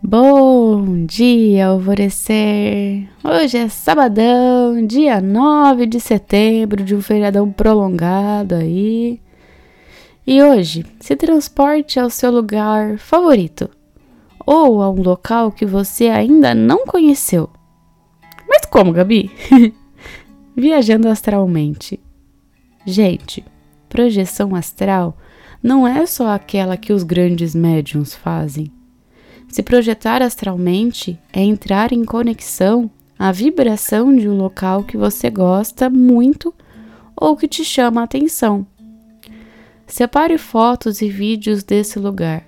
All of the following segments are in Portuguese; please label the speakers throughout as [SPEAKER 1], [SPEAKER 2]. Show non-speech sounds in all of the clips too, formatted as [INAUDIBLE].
[SPEAKER 1] Bom dia, alvorecer! Hoje é sabadão, dia 9 de setembro, de um feriadão prolongado aí. E hoje, se transporte ao seu lugar favorito ou a um local que você ainda não conheceu. Mas como, Gabi? [LAUGHS] Viajando astralmente. Gente, projeção astral não é só aquela que os grandes médiums fazem se projetar astralmente é entrar em conexão à vibração de um local que você gosta muito ou que te chama a atenção. Separe fotos e vídeos desse lugar.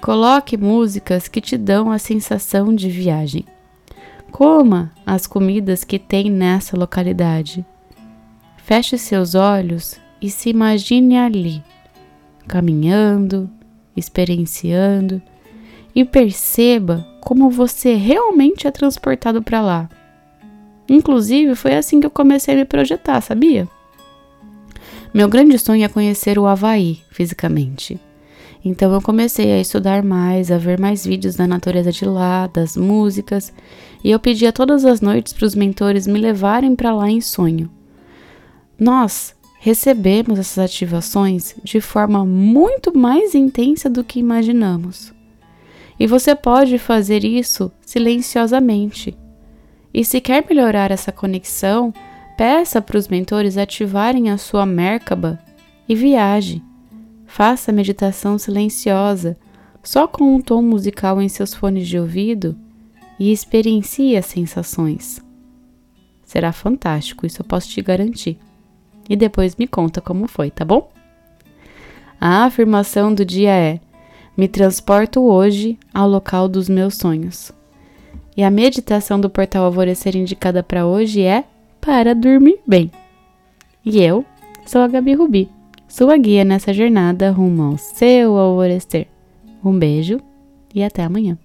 [SPEAKER 1] Coloque músicas que te dão a sensação de viagem. Coma as comidas que tem nessa localidade. Feche seus olhos e se imagine ali, caminhando, experienciando e perceba como você realmente é transportado para lá. Inclusive, foi assim que eu comecei a me projetar, sabia? Meu grande sonho é conhecer o Havaí fisicamente. Então eu comecei a estudar mais, a ver mais vídeos da natureza de lá, das músicas, e eu pedia todas as noites para os mentores me levarem para lá em sonho. Nós recebemos essas ativações de forma muito mais intensa do que imaginamos. E você pode fazer isso silenciosamente. E se quer melhorar essa conexão, peça para os mentores ativarem a sua Merkaba e viaje. Faça meditação silenciosa, só com um tom musical em seus fones de ouvido e experiencie as sensações. Será fantástico, isso eu posso te garantir. E depois me conta como foi, tá bom? A afirmação do dia é: me transporto hoje ao local dos meus sonhos. E a meditação do portal Alvorecer indicada para hoje é para dormir bem. E eu sou a Gabi Rubi, sua guia nessa jornada rumo ao seu alvorecer. Um beijo e até amanhã.